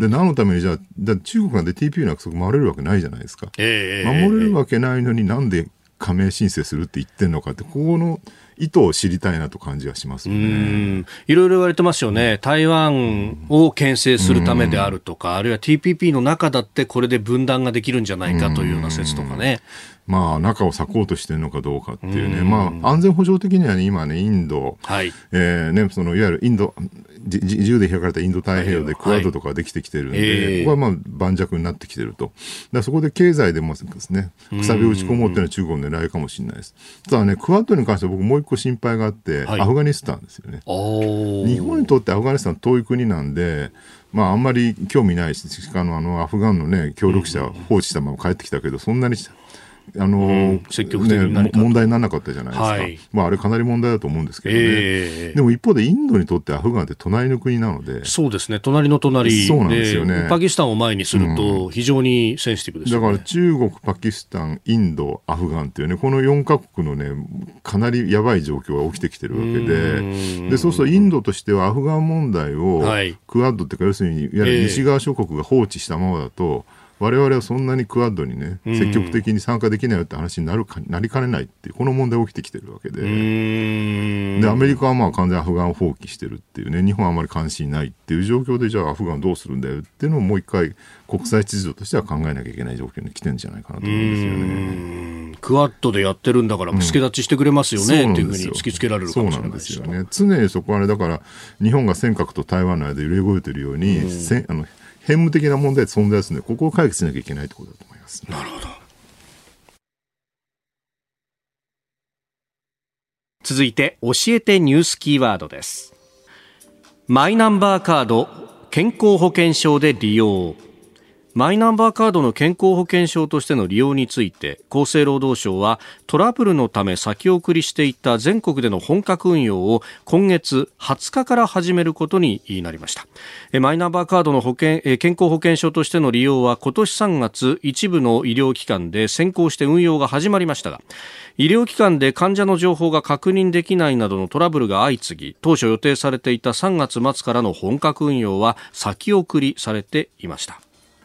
で何のためにじゃあだ中国なんて TPP の約束守れるわけないじゃないですか、えー、守れるわけないのになんで加盟申請するって言ってるのかってここの意図を知りたいなと感じはしますよね。いろいろ言われてますよね。台湾を牽制するためであるとか、あるいは TPP の中だってこれで分断ができるんじゃないかというような説とかね。まあ、中を裂こうとしてるのかどうかっていうね、まあ、安全保障的にはね、今ね、インド、はい、えー、ね、そのいわゆるインド、自由で開かれたインド太平洋でクワッドとかできてきてるんで、はい、ここはまあ盤石になってきてると。だそこで経済でもですね、くさびを打ち込もうっていうのは中国の狙いかもしれないです。ただね、クワッドに関しては僕もう一個心配があって、はい、アフガニスタンですよね。日本にとってアフガニスタン遠い国なんで、まあ、あんまり興味ないし、しかもあのアフガンの、ね、協力者放置したまま帰ってきたけど、そんなにあの、うん、積極的に、ね、問題にならなかったじゃないですか、はい、まあ、あれかなり問題だと思うんですけどね、えー、でも一方でインドにとってアフガンって隣の国なので。そうですね。隣の隣。そうなんですよね。パキスタンを前にすると非常にセンシティブです、ね。うん、だから中国パキスタンインドアフガンっていうねこの4か国のねかなりやばい状況が起きてきてるわけで。でそうするとインドとしてはアフガン問題をクアッドっていうか要するにいわゆる西側諸国が放置したままだと、えー我々はそんなにクアッドにね、積極的に参加できないよって話になるかなりかねないっていう、この問題起きてきてるわけで、でアメリカはまあ完全アフガンを放棄してるっていうね、日本はあまり関心ないっていう状況で、じゃあアフガンどうするんだよっていうのをもう一回、国際秩序としては考えなきゃいけない状況に来てるんじゃないかなと思うんですよね。クアッドでやってるんだから、助立ちしてくれますよね、うん、っていうふうに突きつけられるかもしれないですよね。常にそこはね、だから、日本が尖閣と台湾の間で揺れ動いてるように、せあの変務的な問題存在するので、ここを解決しなきゃいけないところだと思います。なるほど。続いて、教えてニュースキーワードです。マイナンバーカード、健康保険証で利用。マイナンバーカードの健康保険証としての利用について厚生労働省はトラブルのため先送りしていた全国での本格運用を今月20日から始めることになりました。マイナンバーカードの保険健康保険証としての利用は今年3月一部の医療機関で先行して運用が始まりましたが医療機関で患者の情報が確認できないなどのトラブルが相次ぎ当初予定されていた3月末からの本格運用は先送りされていました。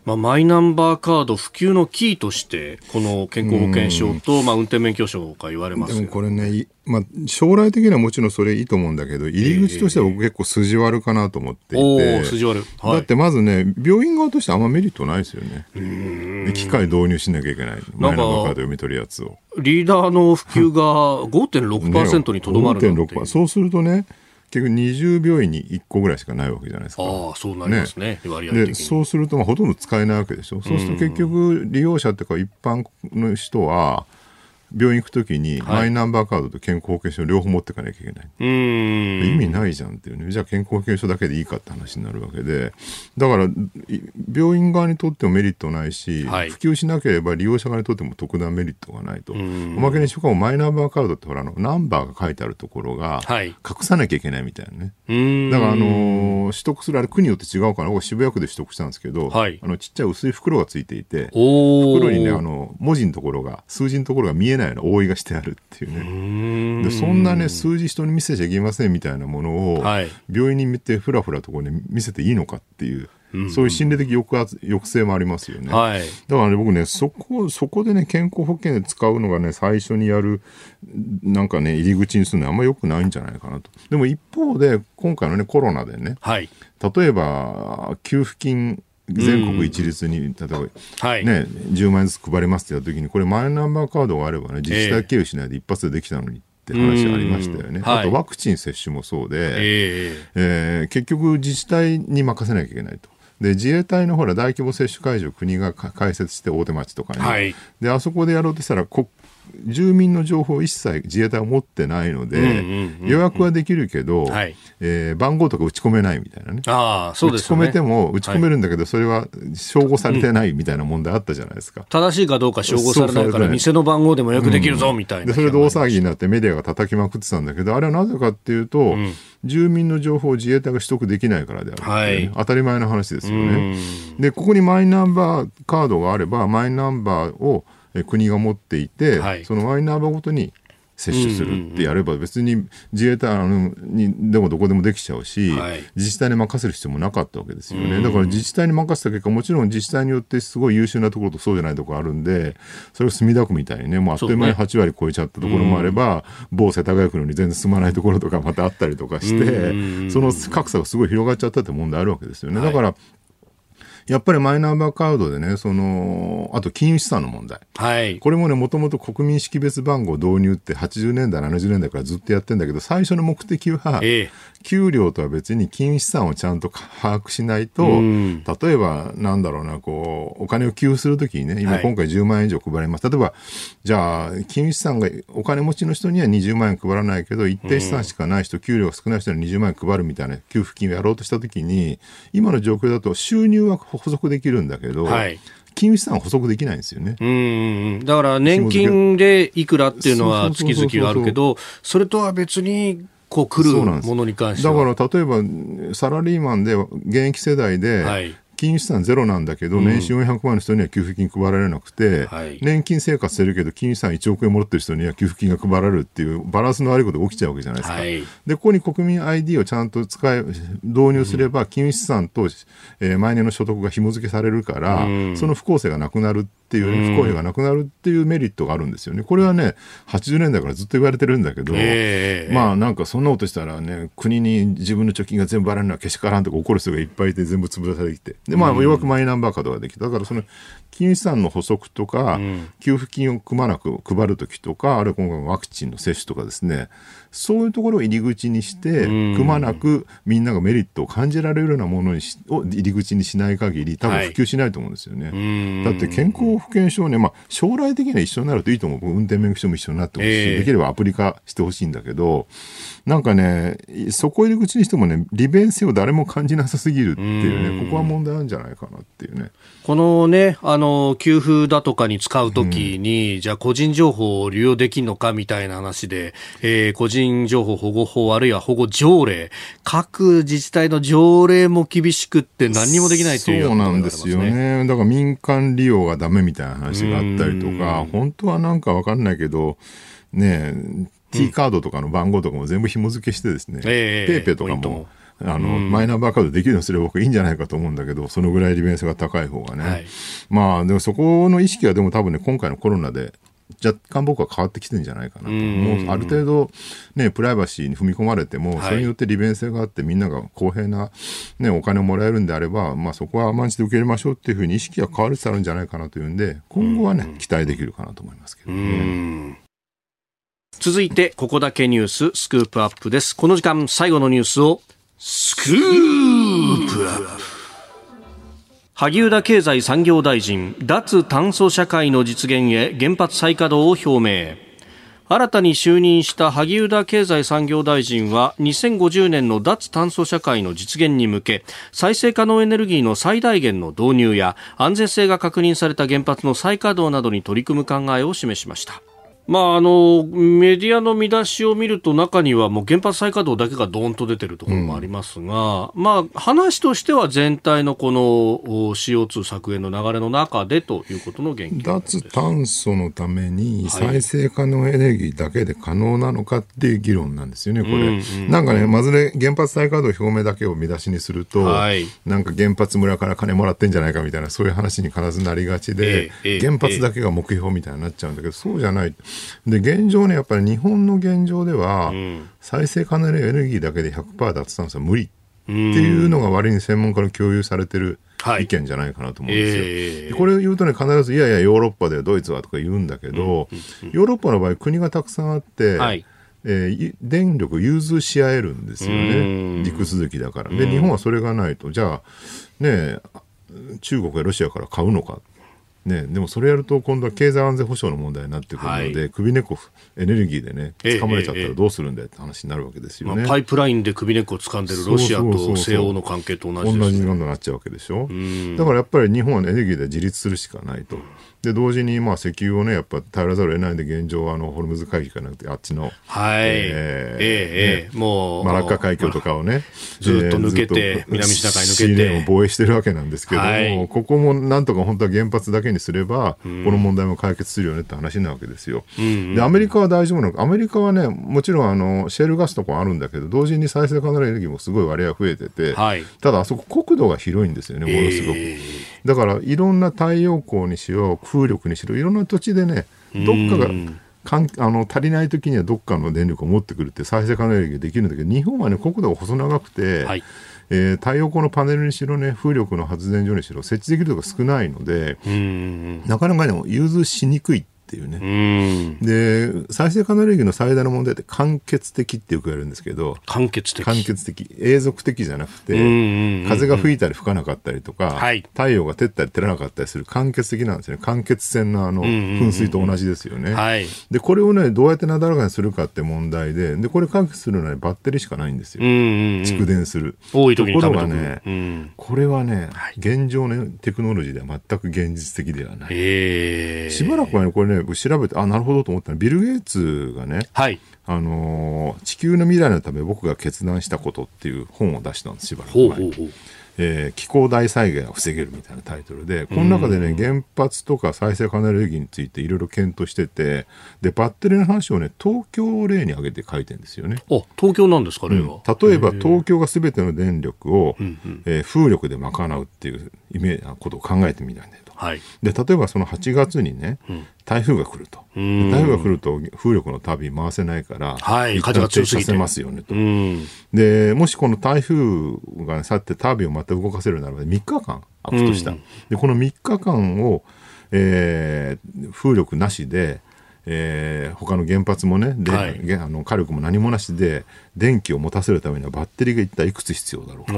まあ、マイナンバーカード普及のキーとしてこの健康保険証と、まあ、運転免許証が言われますでもこれね、まあ、将来的にはもちろんそれいいと思うんだけど入り口としては僕結構筋悪かなと思っていて、筋悪、はい、だってまずね病院側としてあんまメリットないですよね。機械導入しなきゃいけない。マイナンバーカード読み取るやつを。リーダーの普及が 5.6%にとどまるなんそうするとね結局20病院に1個ぐらいしかないわけじゃないですか。ああ、そうなりますね。ねで、そうすると、まあ、ほとんど使えないわけでしょ。そうすると結局、利用者っていうか一般の人は、病院行くときに、マイナンバーカードと健康保険証両方持っていかなきゃいけない。意味ないじゃんっていうね。じゃあ健康保険証だけでいいかって話になるわけで、だから、病院側にとってもメリットないし、はい、普及しなければ利用者側にとっても特段メリットがないと。おまけにしかもマイナンバーカードってほら、あの、ナンバーが書いてあるところが、隠さなきゃいけないみたいなね。だから、あのー、取得する、あれ国によって違うかな。僕渋谷区で取得したんですけど、はい、あの、ちっちゃい薄い袋がついていて、袋にね、あの、文字のところが、数字のところが見えないような覆いがしてあるっていうねでそんなね数字人に見せちゃいけませんみたいなものを、はい、病院に見てふらふらとこう、ね、見せていいのかっていう。そういう心理的抑圧抑制もありますよね。はい、だからね、僕ね、そこ、そこでね、健康保険で使うのがね、最初にやる、なんかね、入り口にするのはあんまり良くないんじゃないかなと。でも一方で、今回のね、コロナでね、はい、例えば、給付金全国一律に、例えば、はい、ね、10万円ずつ配りますってやった時に、これマイナンバーカードがあればね、自治体経由しないで一発でできたのにって話ありましたよね。あとワクチン接種もそうで、えー、えー、結局自治体に任せなきゃいけないと。で自衛隊のほら大規模接種会場国が開設して大手町とかに、はい、であそこでやろうとしたら国住民の情報を一切自衛隊は持ってないので、予約はできるけど、はい、えー、番号とか打ち込めないみたいなね。あそうです、ね、打ち込めても、打ち込めるんだけど、それは照合されてないみたいな問題あったじゃないですか。正しいかどうか照合されないから、店の番号でも予約できるぞ、みたいな、で。それで大騒ぎになってメディアが叩きまくってたんだけど、あれはなぜかっていうと、うん、住民の情報を自衛隊が取得できないからである、ね、はい、当たり前の話ですよね。で、ここにマイナンバーカードがあれば、マイナンバーを国が持っていて、はい、そのマイナンバーごとに接種するってやれば別に自衛隊にでもどこでもできちゃうし、はい、自治体に任せる必要もなかったわけですよね。だから自治体に任せた結果もちろん自治体によってすごい優秀なところとそうじゃないところあるんでそれを墨田区みたいにねもうあっという間に8割超えちゃったところもあれば、某世田谷区のに全然進まないところとかまたあったりとかしてその格差がすごい広がっちゃったって問題あるわけですよね。だから、やっぱりマイナンバーカードでね、その、あと金融資産の問題。はい。これもね、もともと国民識別番号導入って80年代、70年代からずっとやってんだけど、最初の目的は、え給料とは別に金融資産をちゃんと把握しないと、例えば、なんだろうな、こう、お金を給付するときにね、今今回10万円以上配ります。はい、例えば、じゃあ、金融資産が、お金持ちの人には20万円配らないけど、一定資産しかない人、給料が少ない人には20万円配るみたいな給付金をやろうとしたときに、今の状況だと収入は補足できるんだけど、はい。金融資産は補足できないんですよね。うんだから年金でいくらっていうのは月々あるけど、それとは別にこう来るものに関してだから例えばサラリーマンで現役世代で、はい金融資産ゼロなんだけど、年収400万の人には給付金配られなくて、はい、年金生活してるけど、金融資産1億円もらってる人には給付金が配られるっていうバランスの悪いことが起きちゃうわけじゃないですか。はい、で、ここに国民 ID をちゃんと使い、導入すれば、金融資産と、えー、毎年の所得が紐付けされるから、その不公正がなくなるっていう、ね、不公平がなくなるっていうメリットがあるんですよね。これはね、80年代からずっと言われてるんだけど、えー、まあなんかそんなことしたらね、国に自分の貯金が全部払うのはけしからんとか怒る人がいっぱいいて全部潰されてきて。で、まあ、ようやくマイナンバーカードができた。だからその、金融資産の補足とか、給付金をくまなく配るときとか、あるいは今回ワクチンの接種とかですね、そういうところを入り口にして、くまなくみんながメリットを感じられるようなものにしを入り口にしない限り、多分普及しないと思うんですよね。はい、だって健康保険証ね、まあ、将来的には一緒になるといいと思う。運転免許証も一緒になってほしい、えー、できればアプリ化してほしいんだけど、なんかね、そこ入り口にしてもね、利便性を誰も感じなさすぎるっていうね、ここは問題なんじゃないかなっていうね。このね、あの、給付だとかに使うときに、うん、じゃあ個人情報を利用できるのかみたいな話で、えー、個人情報保護法あるいは保護条例、各自治体の条例も厳しくって何にもできないという、ね、そうなんですよね。だから民間利用がダメみたいな話があったりとか、本当はなんかわかんないけど、ね T カードとかの番号とかも全部紐付けしてですね、ペイペイとかも、あの、マイナンバーカードできるようにすれば僕いいんじゃないかと思うんだけど、そのぐらい利便性が高い方がね。はい、まあ、でもそこの意識はでも多分ね、今回のコロナで若干僕は変わってきてるんじゃないかなと。もうある程度、ね、プライバシーに踏み込まれても、それによって利便性があって、みんなが公平な、ね、お金をもらえるんであれば、まあ、そこは甘んじて受け入れましょうっていうふうに意識が変わるつつあるんじゃないかなというんで、今後はね、期待できるかなと思いますけどね。続いて、ここだけニューススクープアップです。この時間、最後のニュースを、スクープアップ萩生田経済産業大臣、脱炭素社会の実現へ原発再稼働を表明。新たに就任した萩生田経済産業大臣は2050年の脱炭素社会の実現に向け再生可能エネルギーの最大限の導入や安全性が確認された原発の再稼働などに取り組む考えを示しましたまあ、あのメディアの見出しを見ると中にはもう原発再稼働だけがどーんと出てるところもありますが、うん、まあ、話としては全体のこの CO2 削減の流れの中でということの言及脱炭素のために再生可能エネルギーだけで可能なのかっていう議論なんですよね、これ。うんうんうん、なんかね、まずね、原発再稼働表明だけを見出しにすると、はい、なんか原発村から金もらってんじゃないかみたいな、そういう話に必ずなりがちで、えーえー、原発だけが目標みたいになっちゃうんだけど、そうじゃない。で現状ね、やっぱり日本の現状では、うん、再生可能エネルギーだけで100%脱炭素は無理。っていうのが割に専門家の共有されてる意見じゃないかなと思うんですよ。はいえ。ー、これを言うとね、必ずいやいや、ヨーロッパではドイツはとか言うんだけど、ヨーロッパの場合、国がたくさんあって、はい。えー、電力融通し合えるんですよね、陸続きだから。で、日本はそれがないと、じゃあ、ね、中国やロシアから買うのか。ね、でもそれやると今度は経済安全保障の問題になってくるので、はい、首根っこエネルギーでね掴まれちゃったらどうするんだよって話になるわけですよね、まあ、パイプラインで首根っこを掴んでるロシアと西欧の関係と同じ、ね、同じになっちゃうわけでしょ。だからやっぱり日本はエネルギーで自立するしかないと。で同時にまあ石油をねやっぱ頼らざるを得ないんで現状はあのホルムズ海峡かなくてあっちのはい。えー、えー、えー、もうマラッカ海峡とかをねずっと抜けて、南シナ海抜けて。を防衛してるわけなんですけども、はい、ここもなんとか本当は原発だけにすれば、うん、この問題も解決するよねって話なわけですよ、でアメリカは大丈夫なのか？アメリカはねもちろんあのシェールガスとかあるんだけど同時に再生可能エネルギーもすごい割合増えてて、はい、ただあそこ国土が広いんですよねものすごく、えー、だからいろんな太陽光にしろ風力にしろいろんな土地でねどっかがかんあの足りない時にはどっかの電力を持ってくるって再生可能エネルギーできるんだけど日本はね国土が細長くて、はい。えー、太陽光のパネルにしろね、風力の発電所にしろ、設置できるところが少ないので、なかなかね、融通しにくいっていうね。で、再生可能エネルギーの最大の問題って間欠的ってよく言われるんですけど、間欠的間欠的。永続的じゃなくて、風が吹いたり吹かなかったりとか、はい、太陽が照ったり照らなかったりする間欠的なんですよね。間欠線のあの、噴水と同じですよね。はい、で、これをね、どうやってなだらかにするかって問題で、で、これ解決するのは、ね、バッテリーしかないんですよ。蓄電する。多い時にところがね、これはね、現状ね、テクノロジーでは全く現実的ではない。しばらくはね、これね、調べて、あ、なるほどと思ったら、ビル・ゲイツがね、はい、あのー、地球の未来のため僕が決断したことっていう本を出したんです、しばらく前に。えー、気候大災害を防げるみたいなタイトルで、この中でね、原発とか再生可能エネルギーについていろいろ検討してて、で、バッテリーの話をね、東京を例に挙げて書いてるんですよね。あ、東京なんですか、例は。例えば、東京がすべての電力を、えー、風力で賄うっていうイメージなことを考えてみたんだよ。はい、で例えばその8月にね、うん、台風が来ると、台風が来ると風力の旅回せないから、はい、風が強させますよねと、でもしこの台風が去ってタービンをまた動かせるならば3日間空くとした、でこの3日間を、えー、風力なしでえー、他の原発もねで、はい、あの火力も何もなしで電気を持たせるためにはバッテリーが一体いくつ必要だろうか。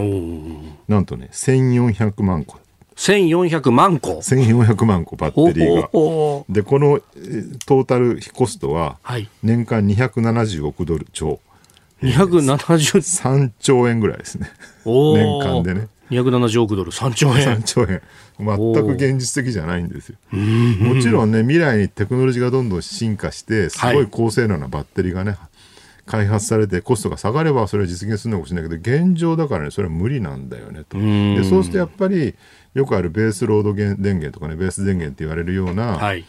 なんとね1400万個1400万個。1400万個バッテリーが。で、このトータルコストは、年間270億ドル超。273兆円ぐらいですね。年間でね。270億ドル、3兆円。3兆円。全く現実的じゃないんですよ。もちろんね、未来にテクノロジーがどんどん進化して、すごい高性能なバッテリーがね、開発されてコストが下がればそれは実現するのかもしれないけど現状だからねそれは無理なんだよねとでそうするとやっぱりよくあるベースロード電源とかねベース電源って言われるような、はい、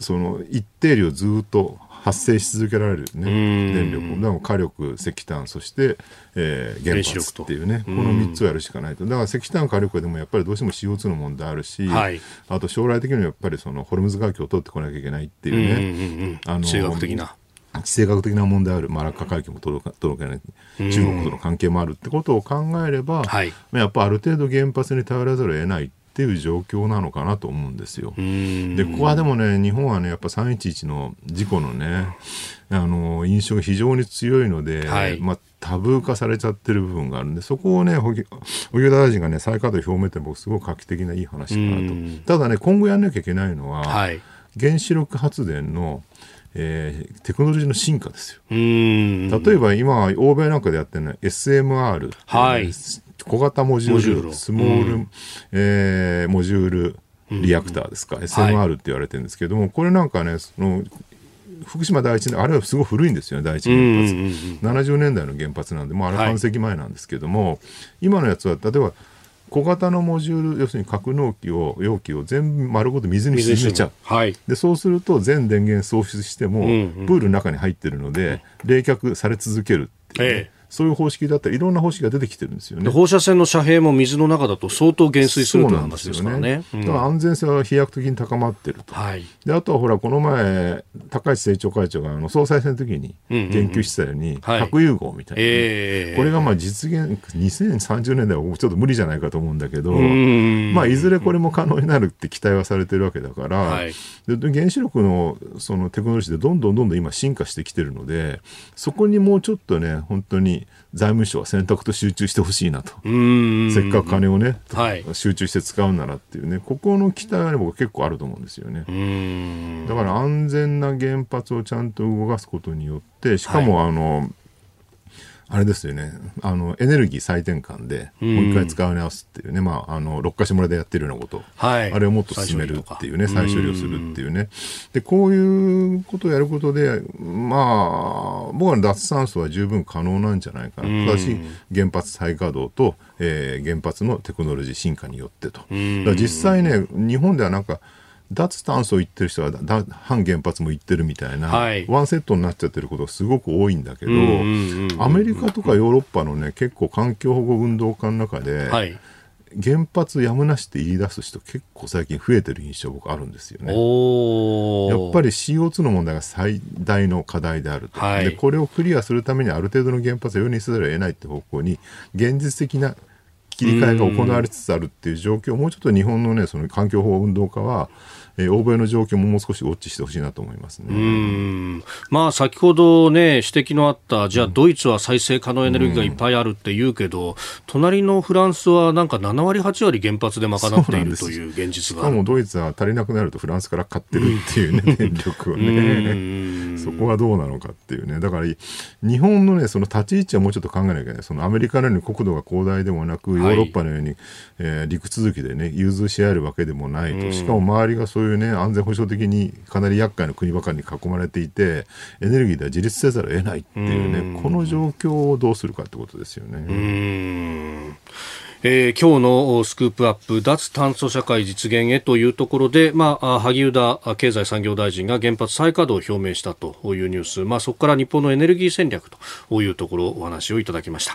その一定量ずっと発生し続けられる、ね、電力。だから火力石炭そして、えー、原発っていうね。この3つをやるしかないと。だから石炭火力でもやっぱりどうしても CO2 の問題あるし、はい、あと将来的にはやっぱりそのホルムズ海峡を通ってこなきゃいけないっていうね、あの地学的な地政学的な問題あるマラッカ海峡も届けない。中国との関係もあるってことを考えれば、はい、やっぱある程度原発に頼らざるを得ないっていう状況なのかなと思うんですよ。でここはでもね日本はねやっぱ311の事故のねあの印象が非常に強いので、はい、まあ、タブー化されちゃってる部分があるんでそこをね荻生田大臣がね再稼働表明って僕すごく画期的ないい話かなと。ただね今後やんなきゃいけないのは、はい、原子力発電のえー、テクノロジーの進化ですよ。例えば今、欧米なんかでやってるのは SMR、はい、小型モジュール、スモール、えー、モジュールリアクターですか、SMR って言われてるんですけども、はい、これなんかね、その福島第一あれはすごい古いんですよね、第一原発。70年代の原発なんで、もうあれ半世紀前なんですけども、はい、今のやつは、例えば、小型のモジュール要するに格納機を容器を全部丸ごと水に沈めちゃう、はい、でそうすると全電源喪失しても、うんうん、プールの中に入ってるので冷却され続けるっていう、ね、ええそういう方式だったりいろんな方式が出てきてるんですよね。放射線の遮蔽も水の中だと相当減水するという話ですからね、だから安全性は飛躍的に高まってると、はい、であとはほらこの前高市政調会長があの総裁選の時に言及してたように、核融合みたいな、えー、これがまあ実現2030年代はちょっと無理じゃないかと思うんだけど、まあ、いずれこれも可能になるって期待はされてるわけだから、はい、で原子力のそのテクノロジーでどんどんどんどん今進化してきてるのでそこにもうちょっとね本当に財務省は選択と集中してほしいなと。せっかく金をね、はい、集中して使うならっていうね。ここの期待は、ね、僕結構あると思うんですよね。だから安全な原発をちゃんと動かすことによってしかも、はい、あのあれですよね、あの、エネルギー再転換で、もう一回使い直すっていうね、まあ、あの、六ヶ所村でやってるようなこと、はい、あれをもっと進めるっていうね、再処理をするっていうね。で、こういうことをやることで、まあ、僕は脱炭素は十分可能なんじゃないかな。ただし、原発再稼働と、えー、原発のテクノロジー進化によってと。実際ね、日本ではなんか、脱炭素を言ってる人は反原発も言ってるみたいな、はい、ワンセットになっちゃってることがすごく多いんだけど、アメリカとかヨーロッパのね結構環境保護運動家の中で、はい、原発やむなしって言い出す人結構最近増えてる印象僕あるんですよね。やっぱり CO2 の問題が最大の課題であると、はい、でこれをクリアするためにある程度の原発を容認せざるを得ないって方向に現実的な切り替えが行われつつあるっていう状況をもうちょっと日本のねその環境法運動家はえー、欧米の状況ももう少しウォッチしてほしいなと思いますね。うん。まあ、先ほど、ね、指摘のあった、じゃあ、ドイツは再生可能エネルギーがいっぱいあるって言うけど、隣のフランスはなんか7割、8割原発で賄っているという現実が。しかもドイツは足りなくなるとフランスから買ってるっていうね、電力をね、そこはどうなのかっていうね、だから日本のね、その立ち位置はもうちょっと考えなきゃいけない、そのアメリカのように国土が広大でもなく、ヨーロッパのように、はい、えー、陸続きでね、融通し合えるわけでもないと、しかも周りがそういうね、安全保障的にかなり厄介な国ばかりに囲まれていてエネルギーでは自立せざるを得ないっていうねこの状況をどうするかってことですよね。えー、今日のスクープアップ脱炭素社会実現へというところで、まあ、萩生田経済産業大臣が原発再稼働を表明したというニュース、まあ、そこから日本のエネルギー戦略というところお話をいただきました